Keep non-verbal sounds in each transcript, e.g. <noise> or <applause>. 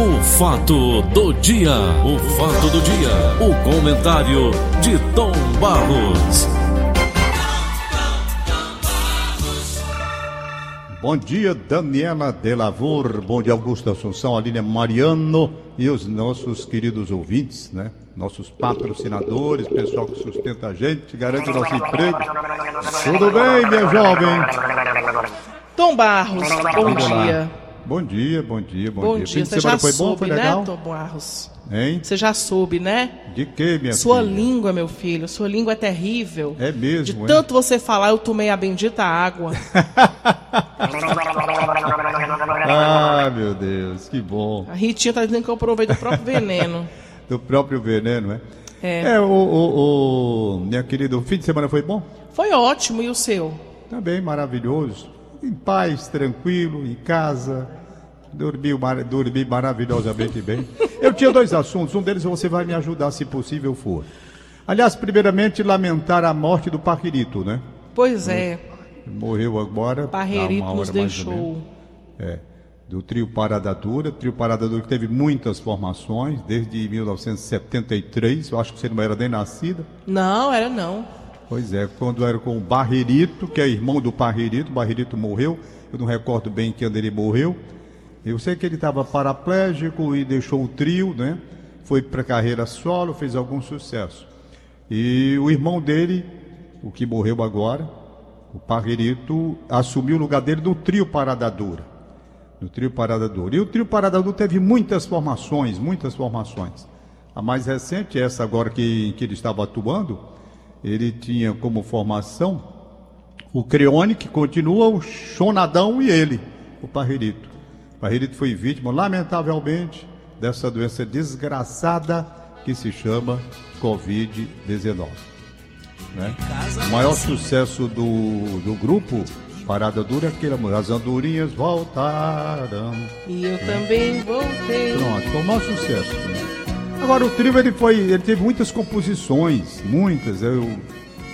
O fato do dia, o fato do dia, o comentário de Tom Barros. Bom dia, Daniela Delavor, bom dia, Augusto Assunção, Aline Mariano e os nossos queridos ouvintes, né? Nossos patrocinadores, pessoal que sustenta a gente, garante o nosso emprego. Tudo bem, minha jovem? Tom Barros, bom dia. Bom dia, bom dia, bom, Bom dia. dia, Fim de você semana já foi bom, soube, foi né, legal? Tom Barros? Hein? Você já soube, né? De que, minha Sua filha? língua, meu filho, sua língua é terrível. É mesmo, De é? tanto você falar, eu tomei a bendita água. <laughs> Ah, meu Deus, que bom. A Ritinha tá dizendo que eu provei do próprio veneno. <laughs> Do próprio veneno, é? É. É, o, o, o- minha querida, o fim de semana foi bom? Foi ótimo, e o seu? Também maravilhoso. Em paz, tranquilo, em casa. Dormi, mar- dormi maravilhosamente bem. Eu tinha dois assuntos. Um deles você vai me ajudar, se possível for. Aliás, primeiramente, lamentar a morte do Parquirito, né? Pois é, Morreu agora. Parreirito nos deixou. É, do trio Parada Dura. Trio Parada Dura que teve muitas formações, desde 1973. Eu acho que você não era nem nascida. Não, era não. Pois é, quando era com o Barreirito, que é irmão do Barreirito, o Barreirito morreu, eu não recordo bem quando ele morreu. Eu sei que ele estava paraplégico e deixou o trio, né? Foi para carreira solo, fez algum sucesso. E o irmão dele, o que morreu agora, o Barreirito, assumiu o lugar dele no trio Parada Dura. No trio Parada Dura. E o trio Parada Dura teve muitas formações, muitas formações. A mais recente, essa agora que, que ele estava atuando, ele tinha como formação o Creone, que continua, o Chonadão e ele, o Parreirito. O Parreirito foi vítima, lamentavelmente, dessa doença desgraçada que se chama Covid-19. né? O maior sucesso do, do grupo Parada Dura é aquele amor. As andorinhas voltaram. E eu também voltei. Pronto, foi o maior sucesso. né? Agora o trio ele foi, ele teve muitas composições, muitas, eu,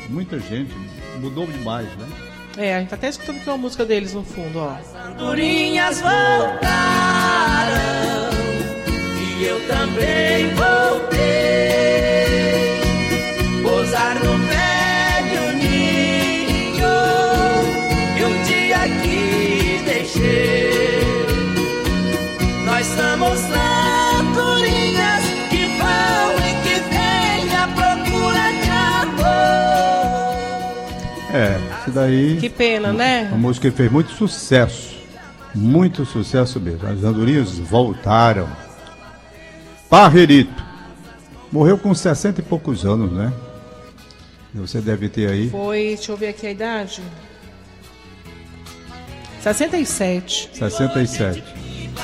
muita gente, mudou demais, né? É, a gente tá até escutando aqui uma música deles no fundo, ó. Andorinhas voltaram e eu também voltei. Pousar no daí. Que pena, né? A música fez muito sucesso. Muito sucesso mesmo. As andorinhas voltaram. Parreirito. Morreu com 60 e poucos anos, né? Você deve ter aí. Foi, deixa eu ver aqui a idade. 67. 67.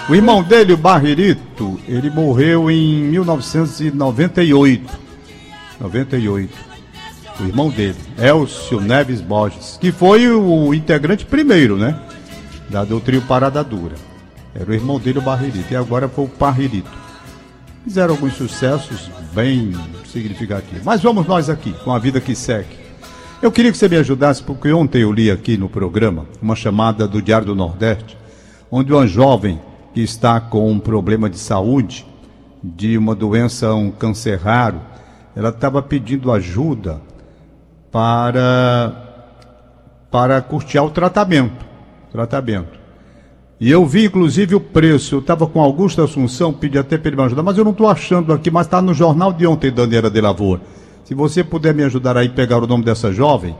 O irmão dele, o Barreirito, ele morreu em 1998. 98. O irmão dele, Elcio Neves Borges, que foi o integrante primeiro, né? Da, do trio Parada Dura. Era o irmão dele, o Barreirito, e agora foi o Parreirito. Fizeram alguns sucessos bem significativos. Mas vamos nós aqui, com a vida que segue. Eu queria que você me ajudasse, porque ontem eu li aqui no programa uma chamada do Diário do Nordeste, onde uma jovem que está com um problema de saúde, de uma doença, um câncer raro, ela estava pedindo ajuda para, para custear o tratamento. Tratamento. E eu vi, inclusive, o preço. Eu estava com Augusto Assunção, pedi até para ele me ajudar, mas eu não estou achando aqui, mas está no jornal de ontem, Daniela de Lavoura. Se você puder me ajudar aí a pegar o nome dessa jovem,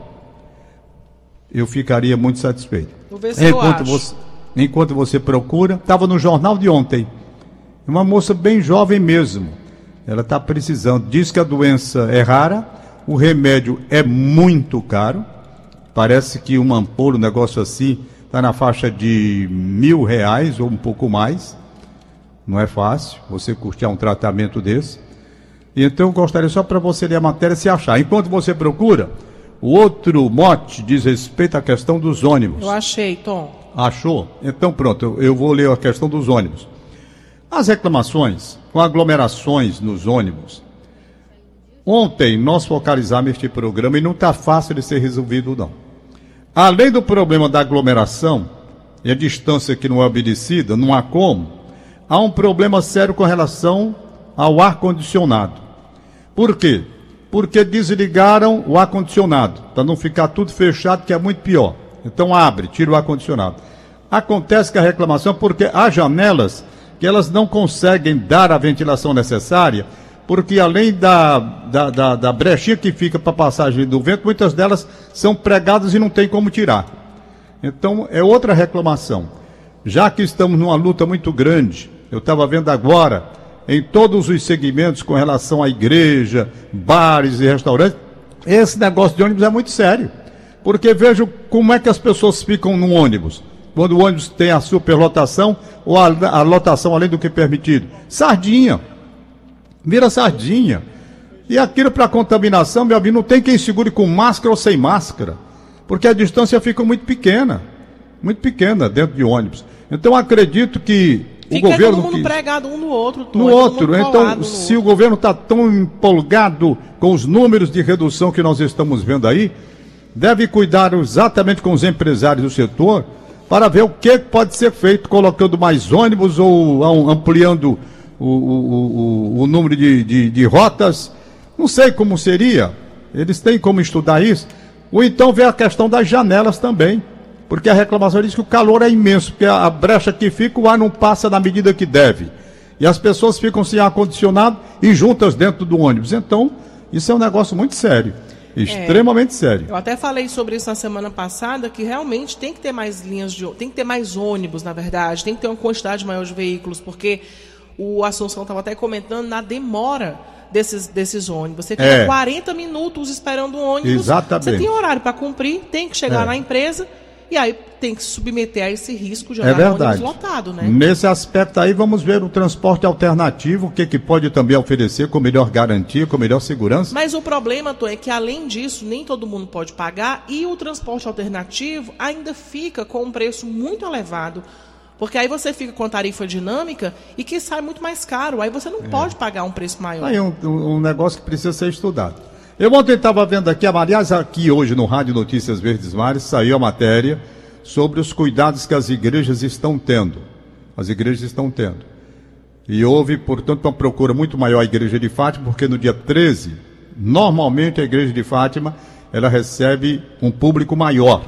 eu ficaria muito satisfeito. Vou ver se eu enquanto, acho. você, enquanto você procura, estava no jornal de ontem. Uma moça bem jovem mesmo. Ela está precisando. Diz que a doença é rara, o remédio é muito caro. Parece que uma ampola, um negócio assim, está na faixa de mil reais ou um pouco mais. Não é fácil você custear um tratamento desse. Então eu gostaria só para você ler a matéria se achar. Enquanto você procura, o outro mote diz respeito à questão dos ônibus. Eu achei, Tom. Achou? Então pronto, eu, eu vou ler a questão dos ônibus. As reclamações com aglomerações nos ônibus. Ontem nós focalizamos este programa e não está fácil de ser resolvido não. Além do problema da aglomeração e a distância que não é obedecida, não há como. há um problema sério com relação ao ar-condicionado. Por quê? Porque desligaram o ar-condicionado, para não ficar tudo fechado, que é muito pior. Então abre, tira o ar-condicionado. Acontece que a reclamação, porque há janelas que elas não conseguem dar a ventilação necessária, porque além da, da, da, da brechinha que fica para passagem do vento, muitas delas são pregadas e não tem como tirar. Então é outra reclamação. Já que estamos numa luta muito grande, eu estava vendo agora, em todos os segmentos com relação à igreja, bares e restaurantes, esse negócio de ônibus é muito sério. Porque vejo como é que as pessoas ficam no ônibus quando o ônibus tem a superlotação ou a, a lotação além do que permitido. Sardinha. Vira sardinha. E aquilo para contaminação, meu amigo, não tem quem segure com máscara ou sem máscara. Porque a distância fica muito pequena. Muito pequena dentro de ônibus. Então acredito que Fica o governo. todo mundo que... pregado um no outro. Tom, No é todo outro, então, no se o outro. governo está tão empolgado com os números de redução que nós estamos vendo aí, deve cuidar exatamente com os empresários do setor para ver o que pode ser feito, colocando mais ônibus ou am- ampliando o, o- o- o número de, de- de rotas. Não sei como seria, eles têm como estudar isso. Ou então ver a questão das janelas também. Porque a reclamação diz que o calor é imenso, porque a, brecha que fica, o ar não passa na medida que deve. E as pessoas ficam sem ar-condicionado e juntas dentro do ônibus. Então, isso é um negócio muito sério. Extremamente sério. Eu até falei sobre isso na semana passada, que realmente tem que ter mais linhas de tem que ter mais ônibus, na verdade, tem que ter uma quantidade maior de veículos, porque o Assunção estava até comentando na demora desses, desses ônibus. Você fica É. 40 minutos esperando um ônibus. Exatamente. Você tem horário para cumprir, tem que chegar É. na empresa e aí tem que se submeter a esse risco de É verdade. lotado, né? Nesse aspecto aí, vamos ver o transporte alternativo, o que, que pode também oferecer com melhor garantia, com melhor segurança. Mas o problema, Tom, é que além disso, nem todo mundo pode pagar e o transporte alternativo ainda fica com um preço muito elevado. Porque aí você fica com a tarifa dinâmica e que sai muito mais caro. Aí você não pode pagar um preço maior. Aí é um, um- um negócio que precisa ser estudado. Eu ontem estava vendo aqui, aliás, aqui hoje no Rádio Notícias Verdes Mares, saiu a matéria sobre os cuidados que as igrejas estão tendo. As igrejas estão tendo. E houve, portanto, uma procura muito maior à igreja de Fátima, porque no dia 13, normalmente a igreja de Fátima, ela recebe um público maior.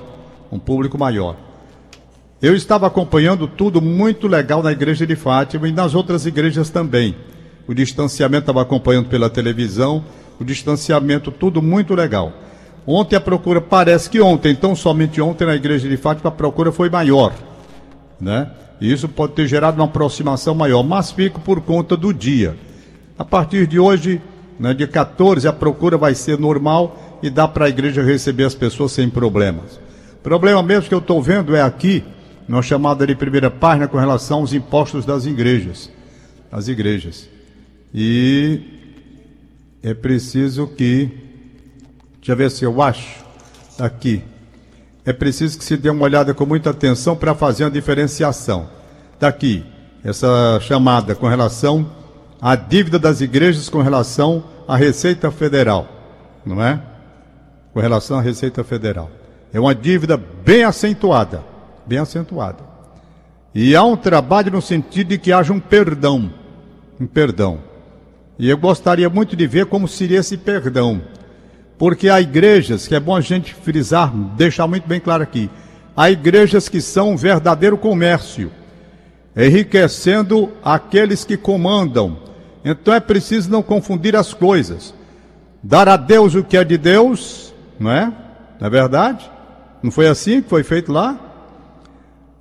Um público maior. Eu estava acompanhando tudo muito legal na igreja de Fátima e nas outras igrejas também. O distanciamento estava acompanhando pela televisão, o distanciamento tudo muito legal. Ontem a procura, parece que ontem, então somente ontem na igreja de Fátima a procura foi maior, né? E isso pode ter gerado uma aproximação maior, mas fica por conta do dia. A partir de hoje, né, dia 14, a procura vai ser normal e dá para a igreja receber as pessoas sem problemas. O problema mesmo que eu estou vendo é aqui, na chamada de primeira página, com relação aos impostos das igrejas. As igrejas. E é preciso que. Deixa eu ver se eu acho. Aqui. É preciso que se dê uma olhada com muita atenção para fazer uma diferenciação. Daqui, essa chamada com relação à dívida das igrejas com relação à Receita Federal, não é? Com relação à Receita Federal. É uma dívida bem acentuada, bem acentuada. E há um trabalho no sentido de que haja um perdão, um perdão. E eu gostaria muito de ver como seria esse perdão. Porque há igrejas, que é bom a gente frisar, deixar muito bem claro aqui, há igrejas que são um verdadeiro comércio, enriquecendo aqueles que comandam. Então é preciso não confundir as coisas. Dar a Deus o que é de Deus, não é? Não é verdade? Não foi assim que foi feito lá?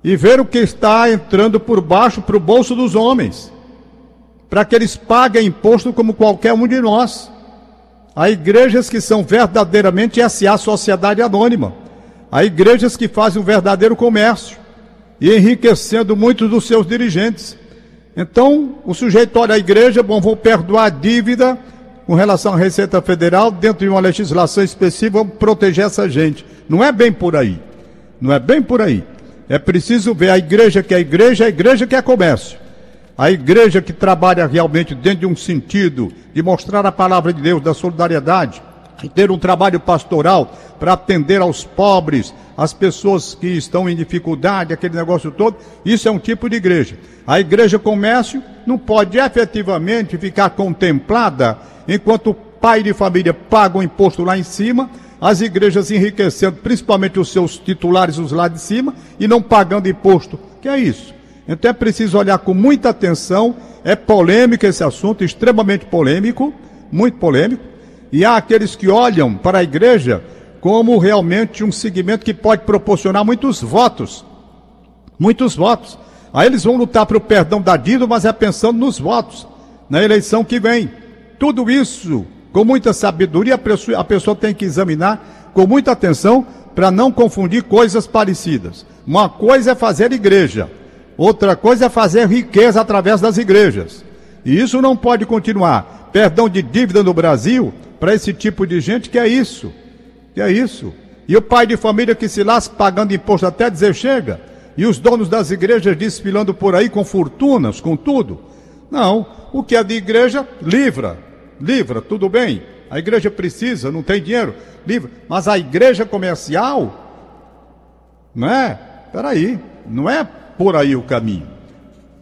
E ver o que está entrando por baixo para o bolso dos homens, para que eles paguem imposto como qualquer um de nós. Há igrejas que são verdadeiramente SA, Sociedade Anônima. Há igrejas que fazem um verdadeiro comércio e enriquecendo muitos dos seus dirigentes. Então, o sujeito olha a igreja, bom, vou perdoar a dívida com relação à Receita Federal, dentro de uma legislação específica, vamos proteger essa gente. Não é bem por aí. Não é bem por aí. É preciso ver a igreja que é igreja, a igreja que é comércio. A igreja que trabalha realmente dentro de um sentido de mostrar a palavra de Deus, da solidariedade, ter um trabalho pastoral para atender aos pobres, as pessoas que estão em dificuldade, aquele negócio todo. Isso é um tipo de igreja. A igreja comércio não pode efetivamente ficar contemplada enquanto o pai de família paga o imposto lá em cima, as igrejas enriquecendo principalmente os seus titulares, os lá de cima, e não pagando imposto. Que é isso? Então é preciso olhar com muita atenção. É polêmico esse assunto, extremamente polêmico, muito polêmico. E há aqueles que olham para a igreja como realmente um segmento que pode proporcionar muitos votos. Muitos votos. Aí eles vão lutar para o perdão da dívida, mas é pensando nos votos, na eleição que vem. Tudo isso, com muita sabedoria, a pessoa, tem que examinar com muita atenção para não confundir coisas parecidas. Uma coisa é fazer igreja, outra coisa é fazer riqueza através das igrejas. E isso não pode continuar. Perdão de dívida no Brasil, para esse tipo de gente, que é isso. Que é isso? E o pai de família que se lasca pagando imposto até dizer chega? E os donos das igrejas desfilando por aí com fortunas, com tudo? Não. O que é de igreja, livra. Livra, tudo bem. A igreja precisa, não tem dinheiro, livra. Mas a igreja comercial, não é? Peraí, não é por aí o caminho.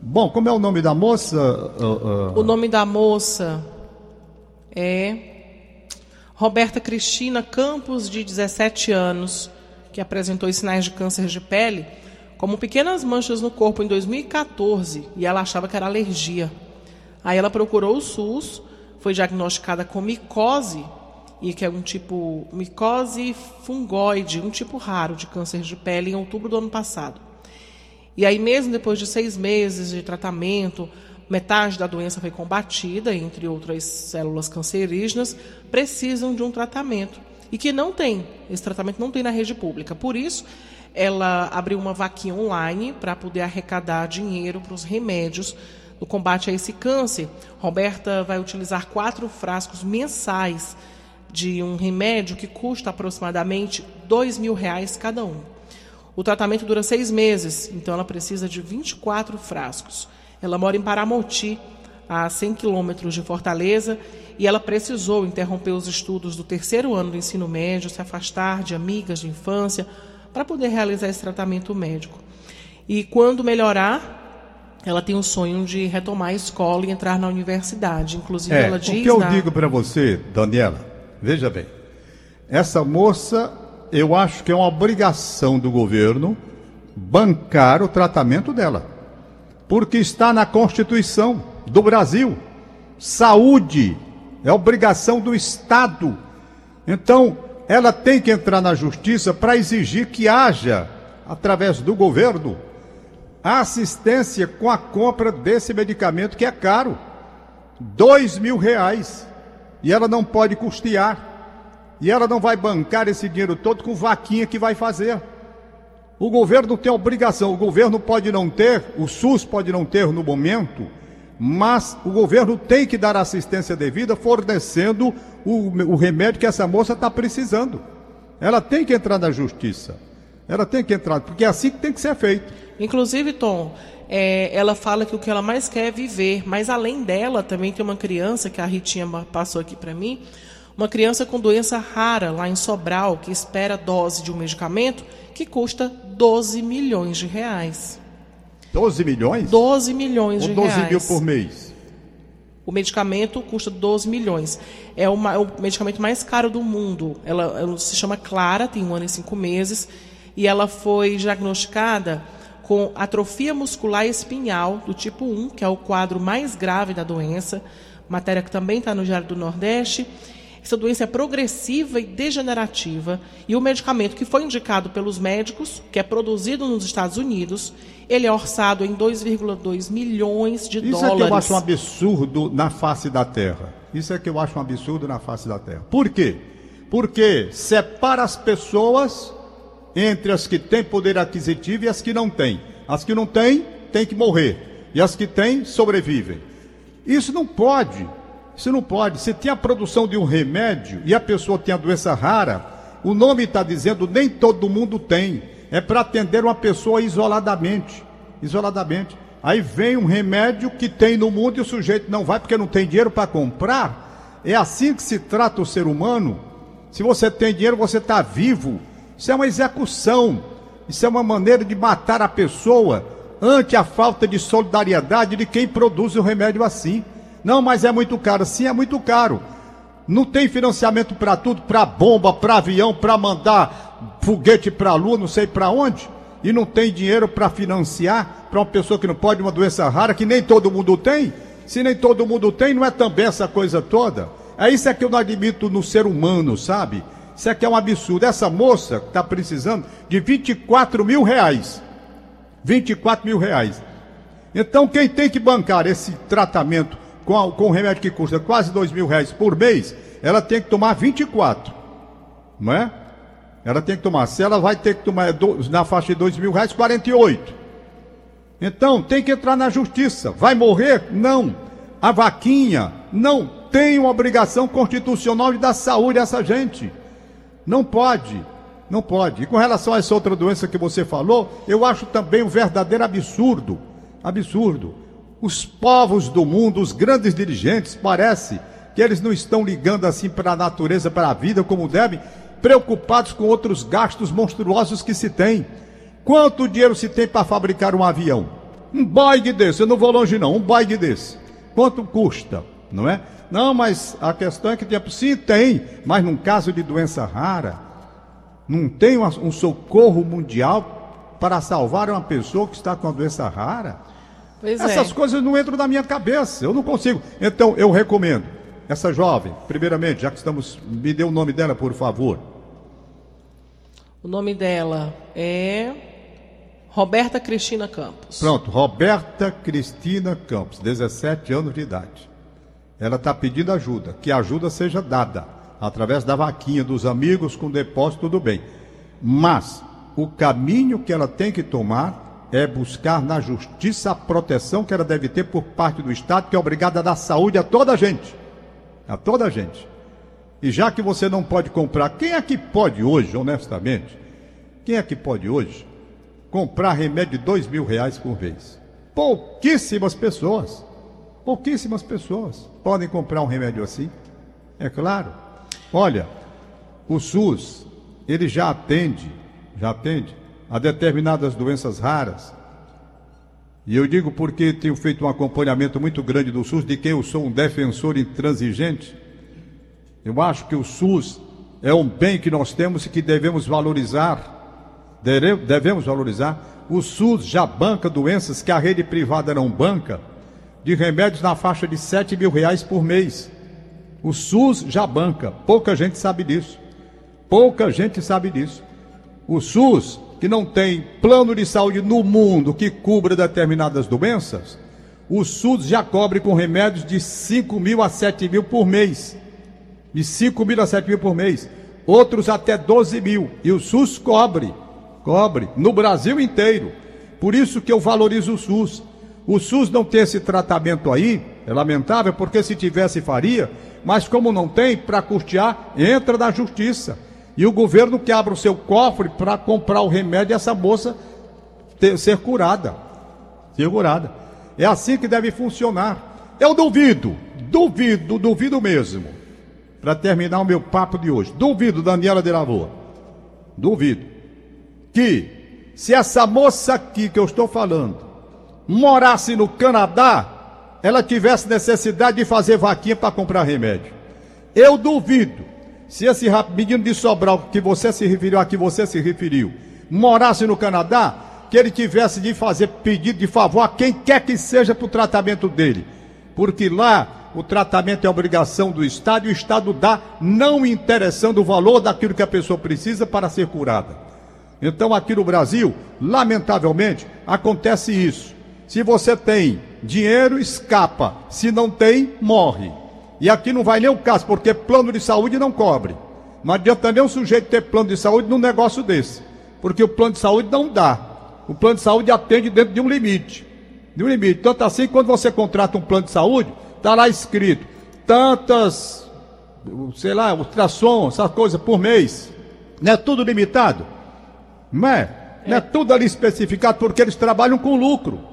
Bom, como é o nome da moça? Uh, uh... O nome da moça é Roberta Cristina Campos, de 17 anos, que apresentou sinais de câncer de pele como pequenas manchas no corpo em 2014 e ela achava que era alergia. Aí ela procurou o SUS, foi diagnosticada com micose, e que é um tipo micose fungoide, um tipo raro de câncer de pele em outubro do ano passado. E aí mesmo depois de seis meses de tratamento, metade da doença foi combatida, entre outras células cancerígenas, precisam de um tratamento. E que não tem, esse tratamento não tem na rede pública. Por isso, ela abriu uma vaquinha online para poder arrecadar dinheiro para os remédios no combate a esse câncer. Roberta vai utilizar quatro frascos mensais de um remédio que custa aproximadamente dois mil reais cada um. O tratamento dura seis meses, então ela precisa de 24 frascos. Ela mora em Paramoti, a 100 quilômetros de Fortaleza, e ela precisou interromper os estudos do terceiro ano do ensino médio, se afastar de amigas de infância, para poder realizar esse tratamento médico. E quando melhorar, ela tem o sonho de retomar a escola e entrar na universidade. Inclusive, é, ela diz. O que eu na... digo para você, Daniela, veja bem, essa moça, eu acho que é uma obrigação do governo bancar o tratamento dela porque está na Constituição do Brasil. Saúde é obrigação do Estado. Então, ela tem que entrar na justiça para exigir que haja, através do governo, a assistência com a compra desse medicamento que é caro. Dois mil reais. E ela não pode custear. E ela não vai bancar esse dinheiro todo com vaquinha que vai fazer. O governo tem obrigação, o governo pode não ter, o SUS pode não ter no momento, mas o governo tem que dar assistência devida, fornecendo o, o remédio que essa moça está precisando. Ela tem que entrar na justiça. Ela tem que entrar, porque é assim que tem que ser feito. Inclusive, Tom, é, ela fala que o que ela mais quer é viver, mas além dela, também tem uma criança que a Ritinha passou aqui para mim, uma criança com doença rara lá em Sobral, que espera dose de um medicamento que custa 12 milhões de reais. 12 milhões? 12 milhões Ou de 12 reais. 12 mil por mês. O medicamento custa 12 milhões. É, uma, é, o medicamento mais caro do mundo. Ela, ela se chama Clara, tem um ano e cinco meses, e ela foi diagnosticada com atrofia muscular espinhal do tipo 1, que é o quadro mais grave da doença, matéria que também está no Diário do Nordeste, essa doença é progressiva e degenerativa e o medicamento que foi indicado pelos médicos, que é produzido nos Estados Unidos, ele é orçado em 2,2 milhões de Isso dólares. Isso é que eu acho um absurdo na face da Terra. Isso é que eu acho um absurdo na face da Terra. Por quê? Porque separa as pessoas entre as que têm poder aquisitivo e as que não têm. As que não têm, têm que morrer. E as que têm, sobrevivem. Isso não pode. Você não pode. Você tem a produção de um remédio e a pessoa tem a doença rara, o nome está dizendo nem todo mundo tem. É para atender uma pessoa isoladamente. Isoladamente. Aí vem um remédio que tem no mundo e o sujeito não vai porque não tem dinheiro para comprar. É assim que se trata o ser humano. Se você tem dinheiro, você está vivo. Isso é uma execução. Isso é uma maneira de matar a pessoa ante a falta de solidariedade de quem produz o remédio assim. Não, mas é muito caro. Sim, é muito caro. Não tem financiamento para tudo, para bomba, para avião, para mandar foguete para a lua, não sei para onde. E não tem dinheiro para financiar para uma pessoa que não pode, uma doença rara, que nem todo mundo tem. Se nem todo mundo tem, não é também essa coisa toda. É isso é que eu não admito no ser humano, sabe? Isso aqui é um absurdo. Essa moça está precisando de 24 mil reais. 24 mil reais. Então, quem tem que bancar esse tratamento com, a, com o remédio que custa quase 2 mil reais por mês, ela tem que tomar 24. Não é? Ela tem que tomar. Se ela vai ter que tomar na faixa de 2 mil reais, 48. Então, tem que entrar na justiça. Vai morrer? Não. A vaquinha não tem uma obrigação constitucional de dar saúde a essa gente. Não pode. Não pode. E com relação a essa outra doença que você falou, eu acho também um verdadeiro absurdo. Absurdo. Os povos do mundo, os grandes dirigentes, parece que eles não estão ligando assim para a natureza, para a vida como devem, preocupados com outros gastos monstruosos que se tem. Quanto dinheiro se tem para fabricar um avião? Um Boeing desse, eu não vou longe não, um Boeing desse. Quanto custa, não é? Não, mas a questão é que tempo sim tem, mas num caso de doença rara, não tem um socorro mundial para salvar uma pessoa que está com uma doença rara? Pois Essas é. coisas não entram na minha cabeça, eu não consigo. Então, eu recomendo, essa jovem, primeiramente, já que estamos, me dê o nome dela, por favor. O nome dela é Roberta Cristina Campos. Pronto, Roberta Cristina Campos, 17 anos de idade. Ela está pedindo ajuda, que a ajuda seja dada através da vaquinha dos amigos com depósito, tudo bem. Mas o caminho que ela tem que tomar é buscar na justiça a proteção que ela deve ter por parte do Estado, que é obrigada a dar saúde a toda a gente. A toda a gente. E já que você não pode comprar, quem é que pode hoje, honestamente? Quem é que pode hoje comprar remédio de dois mil reais por vez. Pouquíssimas pessoas, pouquíssimas pessoas podem comprar um remédio assim. É claro. Olha, o SUS, ele já atende, já atende a determinadas doenças raras. E eu digo porque tenho feito um acompanhamento muito grande do SUS, de quem eu sou um defensor intransigente. Eu acho que o SUS é um bem que nós temos e que devemos valorizar devemos valorizar. O SUS já banca doenças que a rede privada não banca, de remédios na faixa de 7 mil reais por mês. O SUS já banca, pouca gente sabe disso. Pouca gente sabe disso. O SUS, que não tem plano de saúde no mundo que cubra determinadas doenças, o SUS já cobre com remédios de 5 mil a 7 mil por mês. De 5 mil a 7 mil por mês. Outros até 12 mil. E o SUS cobre cobre no Brasil inteiro. Por isso que eu valorizo o SUS. O SUS não tem esse tratamento aí, é lamentável, porque se tivesse faria, mas como não tem, para custear, entra na justiça. E o governo que abre o seu cofre para comprar o remédio e essa moça ter, ser curada. Ser curada. É assim que deve funcionar. Eu duvido, duvido, duvido mesmo. Para terminar o meu papo de hoje. Duvido, Daniela de Lavoa. Duvido que se essa moça aqui que eu estou falando morasse no Canadá, ela tivesse necessidade de fazer vaquinha para comprar remédio. Eu duvido se esse menino de Sobral que você se referiu a que você se referiu, morasse no Canadá, que ele tivesse de fazer pedido de favor a quem quer que seja para o tratamento dele. Porque lá o tratamento é obrigação do Estado e o Estado dá, não interessando o valor daquilo que a pessoa precisa para ser curada. Então, aqui no Brasil, lamentavelmente, acontece isso. Se você tem dinheiro, escapa. Se não tem, morre. E aqui não vai nem o caso, porque plano de saúde não cobre. Não adianta nem um sujeito ter plano de saúde num negócio desse. Porque o plano de saúde não dá. O plano de saúde atende dentro de um limite. De um limite. Tanto assim, quando você contrata um plano de saúde, está lá escrito tantas, sei lá, ultrassom, essas coisas por mês. Não é tudo limitado? Não é? Não é tudo ali especificado porque eles trabalham com lucro.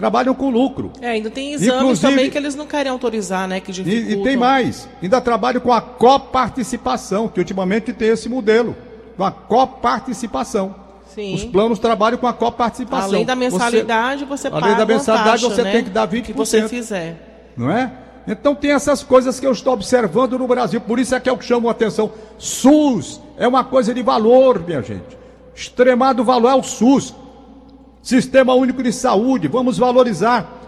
Trabalham com lucro. É, ainda tem exames Inclusive- também que eles não querem autorizar, né? Que E, e tem mais, ainda trabalham com a coparticipação, que ultimamente tem esse modelo, com a coparticipação. Sim. Os planos trabalham com a coparticipação. Além da Você- mensalidade, você, além paga da mensalidade, taxa, você né? tem que dar 20%. Que você fizer. não é? Então tem essas coisas que eu estou observando no Brasil, por isso é que eu chamo a atenção. SUS é uma coisa de valor, minha gente. Extremado valor é o SUS. Sistema Único de Saúde, vamos valorizar.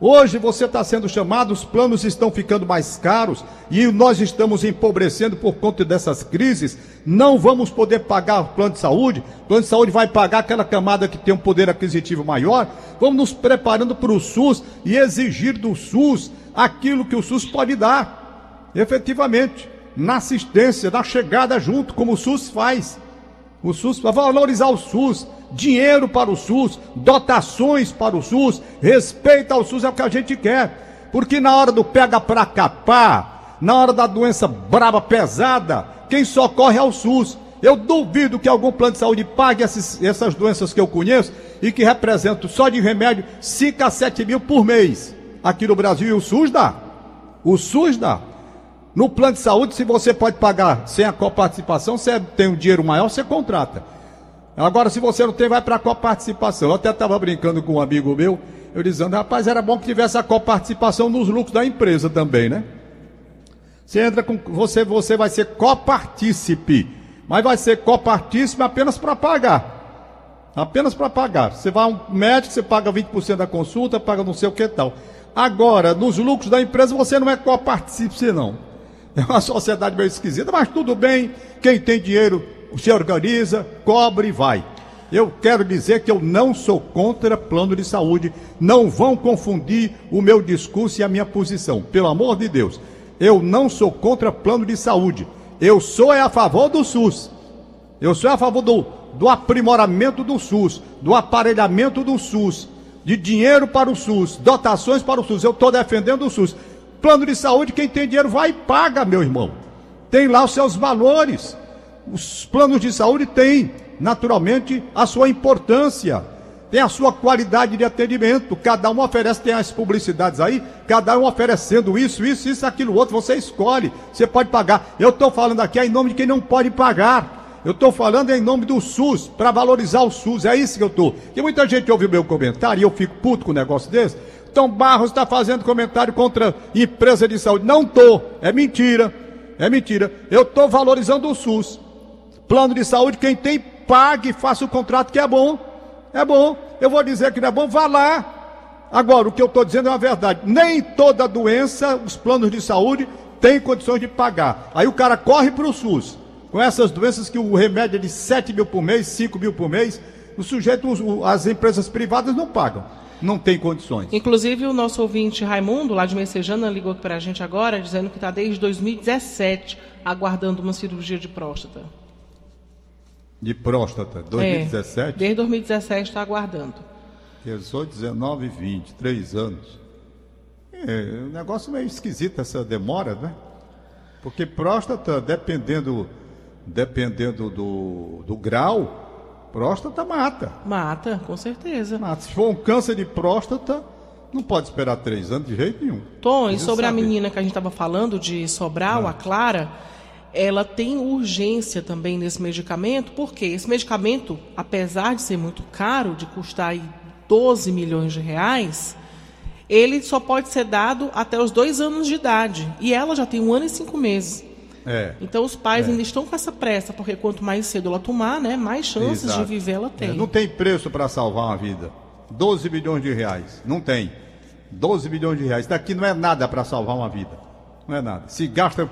Hoje você está sendo chamado, os planos estão ficando mais caros e nós estamos empobrecendo por conta dessas crises. Não vamos poder pagar o plano de saúde. O plano de saúde vai pagar aquela camada que tem um poder aquisitivo maior. Vamos nos preparando para o SUS e exigir do SUS aquilo que o SUS pode dar, efetivamente, na assistência, na chegada junto, como o SUS faz. O SUS, para valorizar o SUS, dinheiro para o SUS, dotações para o SUS, respeito ao SUS é o que a gente quer. Porque na hora do pega pra capar, na hora da doença brava, pesada, quem socorre é o SUS. Eu duvido que algum plano de saúde pague esses- essas doenças que eu conheço e que representam só de remédio 5 a 7 mil por mês. Aqui no Brasil, e o SUS dá. O SUS dá. No plano de saúde, se você pode pagar sem a coparticipação, você tem um dinheiro maior, você contrata. Agora, se você não tem, vai para a coparticipação. Eu até estava brincando com um amigo meu, eu dizendo, rapaz, era bom que tivesse a coparticipação nos lucros da empresa também, né? Você entra com. Você, você vai ser copartícipe, mas vai ser copartícipe apenas para pagar. Apenas para pagar. Você vai a um médico, você paga 20% da consulta, paga não sei o que tal. Agora, nos lucros da empresa, você não é copartícipe, não. É uma sociedade meio esquisita, mas tudo bem. Quem tem dinheiro se organiza, cobre e vai. Eu quero dizer que eu não sou contra plano de saúde. Não vão confundir o meu discurso e a minha posição. Pelo amor de Deus. Eu não sou contra plano de saúde. Eu sou é a favor do SUS. Eu sou a favor do, do aprimoramento do SUS, do aparelhamento do SUS, de dinheiro para o SUS, dotações para o SUS. Eu estou defendendo o SUS. Plano de saúde, quem tem dinheiro vai e paga, meu irmão. Tem lá os seus valores. Os planos de saúde têm, naturalmente, a sua importância. Tem a sua qualidade de atendimento. Cada um oferece, tem as publicidades aí, cada um oferecendo isso, isso, isso, aquilo, outro. Você escolhe, você pode pagar. Eu estou falando aqui em nome de quem não pode pagar. Eu estou falando em nome do SUS, para valorizar o SUS. É isso que eu estou. Porque muita gente ouve o meu comentário e eu fico puto com um negócio desse. Então Barros está fazendo comentário contra empresa de saúde. Não estou. É mentira. É mentira. Eu estou valorizando o SUS. Plano de saúde, quem tem, pague faça o contrato que é bom. É bom. Eu vou dizer que não é bom, vá lá. Agora, o que eu estou dizendo é uma verdade. Nem toda doença, os planos de saúde, têm condições de pagar. Aí o cara corre para o SUS. Com essas doenças que o remédio é de 7 mil por mês, 5 mil por mês, o sujeito, as empresas privadas não pagam. Não tem condições. Inclusive, o nosso ouvinte Raimundo, lá de Messejana, ligou para a gente agora, dizendo que está desde 2017 aguardando uma cirurgia de próstata. De próstata, É, 2017, desde 2017 está aguardando. 18, 19, 20, 3 anos. É um negócio meio esquisito essa demora, né? Porque próstata, dependendo, dependendo do, do grau, próstata mata. Mata, com certeza. mata. Se for um câncer de próstata, não pode esperar três anos de jeito nenhum. Tom, e sobre a menina que a gente estava falando de Sobral, a Clara, ela tem urgência também nesse medicamento, porque esse medicamento, apesar de ser muito caro, de custar aí 12 milhões de reais, ele só pode ser dado até os dois anos de idade. E ela já tem um ano e cinco meses. É. Então os pais ainda estão com essa pressa, porque quanto mais cedo ela tomar, né, mais chances Exato. de viver ela tem. É, não tem preço para salvar uma vida. 12 bilhões de reais. Não tem. 12 bilhões de reais. Daqui não é nada para salvar uma vida. Não é nada. Se gasta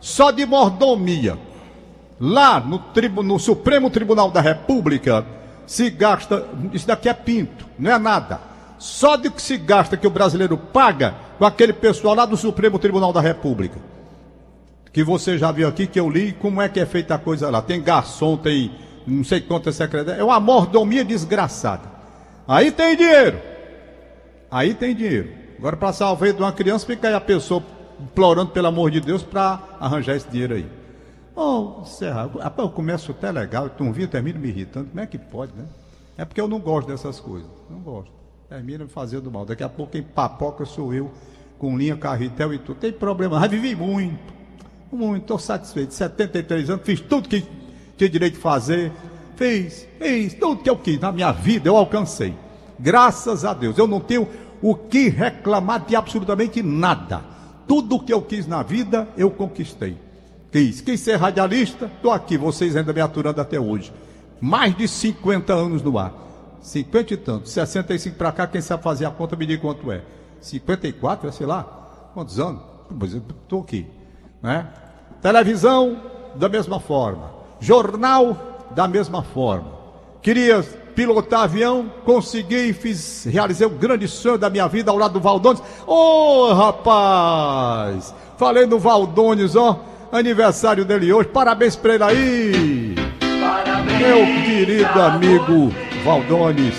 só de mordomia. Lá no, tribu- no Supremo Tribunal da República, se gasta. Isso daqui é pinto. Não é nada. Só de que se gasta que o brasileiro paga com aquele pessoal lá do Supremo Tribunal da República que você já viu aqui, que eu li, como é que é feita a coisa lá. Tem garçom, tem não sei quantas secretárias. É uma mordomia desgraçada. Aí tem dinheiro. Aí tem dinheiro. Agora, para salvar de uma criança, fica aí a pessoa implorando, pelo amor de Deus, para arranjar esse dinheiro aí. Ô, Serra, rapaz, eu começo até legal, tu não viu, termino me irritando. Como é que pode, né? É porque eu não gosto dessas coisas. Não gosto. Termina me fazendo mal. Daqui a pouco quem papoca sou eu, com linha, carretel e tudo. Tem problema, já vivi muito. Muito, estou satisfeito. 73 anos, fiz tudo que tinha direito de fazer. Fiz, fiz tudo que eu quis. Na minha vida eu alcancei. Graças a Deus. Eu não tenho o que reclamar de absolutamente nada. Tudo o que eu quis na vida, eu conquistei. Quis, quis ser radialista, estou aqui, vocês ainda me aturando até hoje. Mais de 50 anos no ar. 50 e tantos. 65 para cá, quem sabe fazer a conta, me diga quanto é. 54, sei lá. Quantos anos? Pois eu estou aqui. Né? Televisão, da mesma forma. Jornal, da mesma forma. Queria pilotar avião, consegui e fiz, realizei o grande sonho da minha vida ao lado do Valdones. Ô, oh, rapaz! Falei no Valdones, ó, aniversário dele hoje. Parabéns pra ele aí! Parabéns, meu querido amigo Valdones,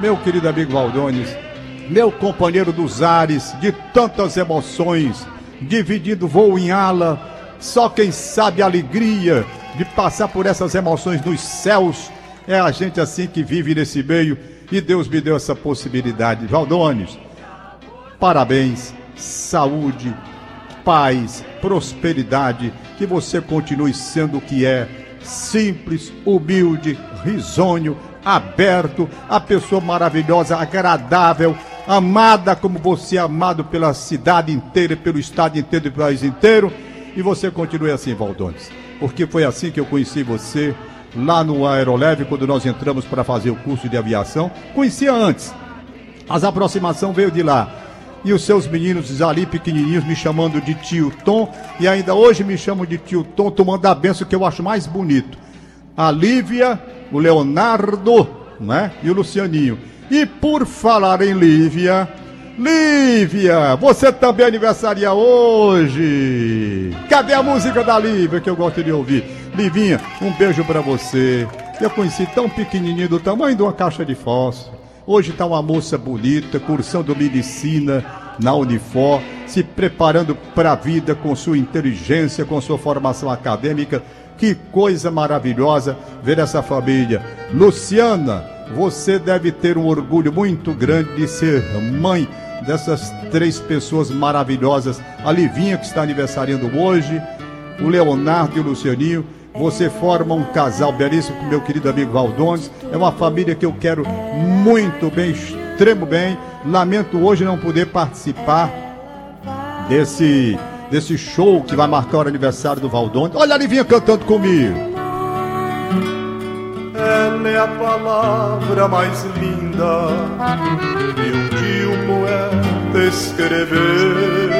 meu querido amigo Valdones, meu companheiro dos ares, de tantas emoções, dividindo voo em ala, só quem sabe a alegria de passar por essas emoções nos céus é a gente assim que vive nesse meio. E Deus me deu essa possibilidade. Valdones, parabéns, saúde, paz, prosperidade, que você continue sendo o que é, simples, humilde, risonho, aberto, a pessoa maravilhosa, agradável, amada como você é amado pela cidade inteira, pelo estado inteiro e pelo país inteiro. E você continue assim, Valdones, porque foi assim que eu conheci você lá no Aeroleve, quando nós entramos para fazer o curso de aviação. Conhecia antes, as aproximação veio de lá. E os seus meninos ali pequenininhos me chamando de tio Tom, e ainda hoje me chamam de tio Tom, tomando a benção que eu acho mais bonito. A Lívia, o Leonardo, né? E o Lucianinho. E por falar em Lívia, Lívia, você também aniversaria hoje. Cadê a música da Lívia que eu gosto de ouvir? Livinha, um beijo para você. Eu conheci tão pequenininho do tamanho de uma caixa de fósforo. Hoje está uma moça bonita, cursando medicina na Unifor, se preparando para a vida com sua inteligência, com sua formação acadêmica. Que coisa maravilhosa ver essa família. Luciana, você deve ter um orgulho muito grande de ser mãe dessas três pessoas maravilhosas. A Livinha, que está aniversariando hoje, o Leonardo e o Lucianinho. Você forma um casal belíssimo com meu querido amigo Valdones. É uma família que eu quero muito bem, extremo bem. Lamento hoje não poder participar desse, desse show que vai marcar o aniversário do Valdones. Olha a Livinha cantando comigo. Ela é a palavra mais linda que um dia um poeta escreveu.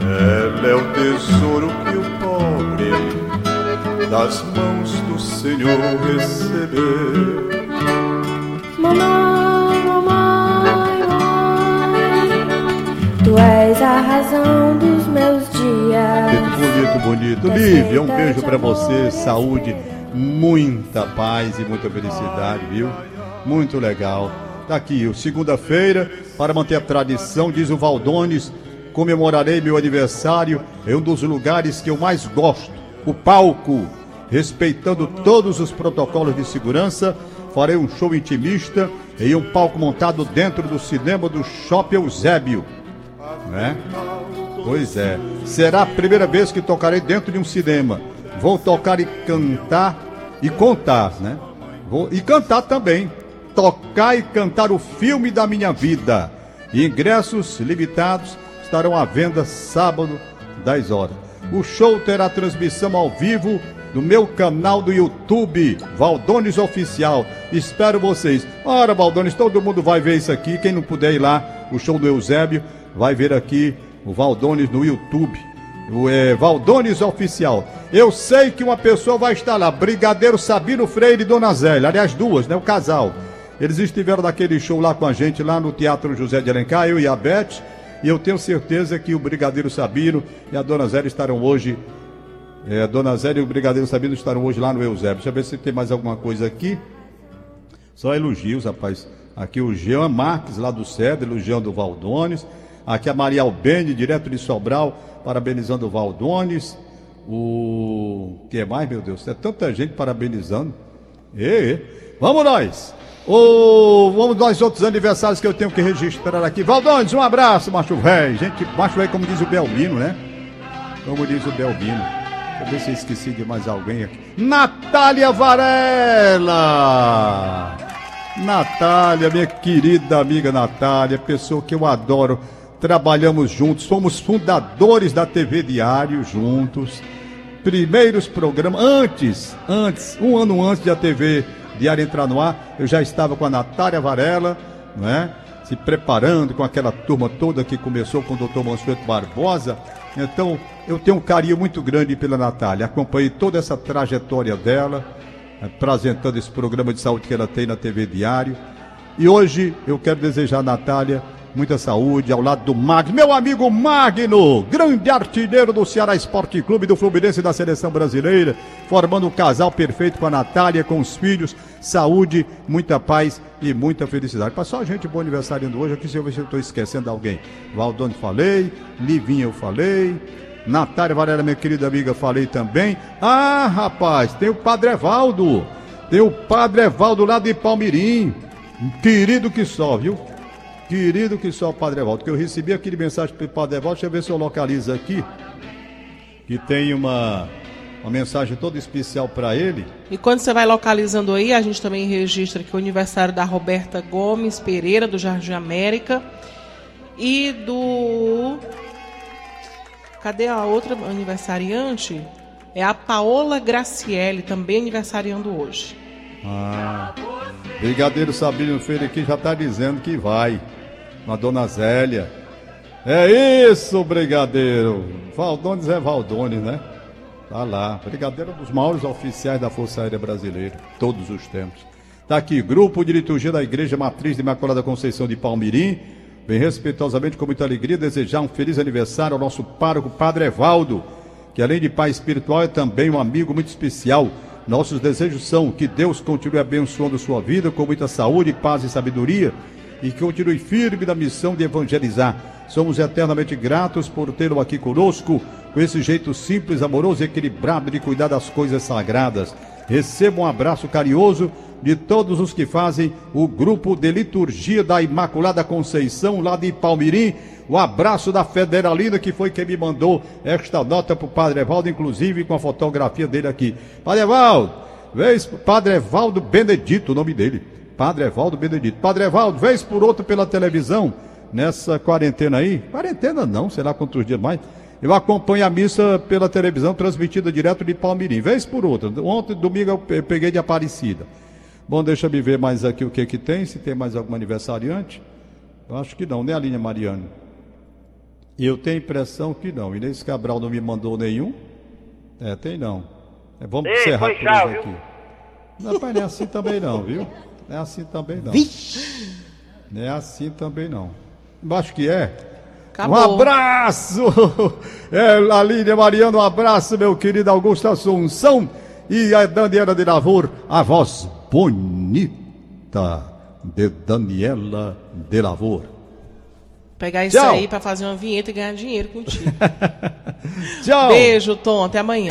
Ela é o tesouro que o pobre das mãos do Senhor receber. Mamãe, mamãe, mãe, tu és a razão dos meus dias. Bonito, bonito, bonito. Lívia, um beijo para você, saúde, muita paz e muita felicidade, viu? Muito legal. Tá aqui, segunda-feira, para manter a tradição, diz o Valdones, comemorarei meu aniversário em um dos lugares que eu mais gosto, o palco respeitando todos os protocolos de segurança, farei um show intimista em um palco montado dentro do cinema do Shopping Eusébio. Né? Pois é. Será a primeira vez que tocarei dentro de um cinema. Vou tocar e cantar e contar, né? Vou, e cantar também. Tocar e cantar o filme da minha vida. Ingressos limitados estarão à venda sábado, 10 horas. O show terá transmissão ao vivo do meu canal do YouTube, Valdones Oficial. Espero vocês. Ora, Valdones, todo mundo vai ver isso aqui. Quem não puder ir lá, o show do Eusébio, vai ver aqui o Valdones no YouTube. O é, Valdones Oficial. Eu sei que uma pessoa vai estar lá, Brigadeiro Sabino Freire e Dona Zélia, aliás, duas, né? O casal. Eles estiveram naquele show lá com a gente, lá no Teatro José de Alencar, eu e a Beth. E eu tenho certeza que o Brigadeiro Sabino e a Dona Zélia estarão hoje é, a Dona Zélia e o Brigadeiro Sabino estarão hoje lá no Eusébio. Deixa eu ver se tem mais alguma coisa aqui. Só elogios, rapaz. Aqui o Jean Marques, lá do Cedro, o Valdones. Aqui a Maria Albene, direto de Sobral, parabenizando o Valdones. O que mais, meu Deus? É tanta gente parabenizando. E, vamos nós! Ô, vamos nós outros aniversários que eu tenho que registrar aqui. Valdones, um abraço, macho velho. Gente, macho velho, como diz o Belmino, né? Como diz o Belmino. Deixa eu ver se eu esqueci de mais alguém aqui. Natália Varela! Natália, minha querida amiga Natália, pessoa que eu adoro. Trabalhamos juntos, fomos fundadores da TV Diário juntos. Primeiros programas, antes, antes, um ano antes de a TV Diário entrar no ar, eu já estava com a Natália Varela, não é? Se preparando com aquela turma toda que começou com o doutor Mansueto Barbosa. Então, eu tenho um carinho muito grande pela Natália. Acompanhei toda essa trajetória dela, apresentando esse programa de saúde que ela tem na TV Diário. E hoje eu quero desejar a Natália muita saúde ao lado do Magno, meu amigo Magno, grande artilheiro do Ceará Esporte Clube, do Fluminense e da Seleção Brasileira, formando um casal perfeito com a Natália, com os filhos, saúde, muita paz e muita felicidade. Passou a gente bom aniversário hoje, aqui se eu estou esquecendo alguém. Valdone falei, Livinha eu falei, Natália Varela, minha querida amiga, falei também. Ah, rapaz, tem o Padre Evaldo, tem o Padre Evaldo lá de Palmirim, querido que só, viu? Querido que só o Padre Evaldo, que eu recebi aquele mensagem para o Padre Evaldo, deixa eu ver se eu localizo aqui, que tem uma, uma mensagem toda especial para ele. E quando você vai localizando aí, a gente também registra que o aniversário da Roberta Gomes Pereira, do Jardim América, e do. Cadê a outra aniversariante? É a Paola Graciele, também aniversariando hoje. Ah, Brigadeiro Sabino Feira aqui já está dizendo que vai com a dona Zélia. É isso, Brigadeiro. Valdones é Valdones, né? Tá lá. Brigadeiro é um dos maiores oficiais da Força Aérea Brasileira, todos os tempos. Tá aqui, grupo de liturgia da Igreja Matriz de Imaculada Conceição de Palmirim. Vem respeitosamente, com muita alegria, desejar um feliz aniversário ao nosso pároco Padre Evaldo, que além de pai espiritual é também um amigo muito especial. Nossos desejos são que Deus continue abençoando sua vida com muita saúde, paz e sabedoria e continue firme na missão de evangelizar. Somos eternamente gratos por tê-lo aqui conosco, com esse jeito simples, amoroso e equilibrado de cuidar das coisas sagradas. Receba um abraço carinhoso de todos os que fazem o grupo de liturgia da Imaculada Conceição, lá de Palmirim. O abraço da Federalina, que foi quem me mandou esta nota para o Padre Evaldo, inclusive com a fotografia dele aqui. Padre Evaldo, vez Padre Evaldo Benedito, o nome dele. Padre Evaldo Benedito. Padre Evaldo, vez por outro pela televisão, nessa quarentena aí. Quarentena não, sei lá quantos dias mais. Eu acompanho a missa pela televisão, transmitida direto de Palmirim, vez por outra. Ontem, domingo, eu peguei de Aparecida. Bom, deixa eu ver mais aqui o que que tem, se tem mais algum aniversariante. Eu acho que não, né, Aline Mariano? Eu tenho a impressão que não. Inês Cabral não me mandou nenhum. É, tem não. É, vamos Ei, encerrar por hoje aqui. Não, rapaz, não é assim também não, viu? Não é assim também não. Não é assim também não. Acho que é. Acabou. Um abraço! <laughs> É, Aline Mariano, um abraço, meu querido Augusto Assunção. E a Daniela de Lavor, a voz bonita de Daniela de Lavor. Pegar isso Tchau. aí pra fazer uma vinheta e ganhar dinheiro contigo. <laughs> Tchau! Beijo, Tom. Até amanhã.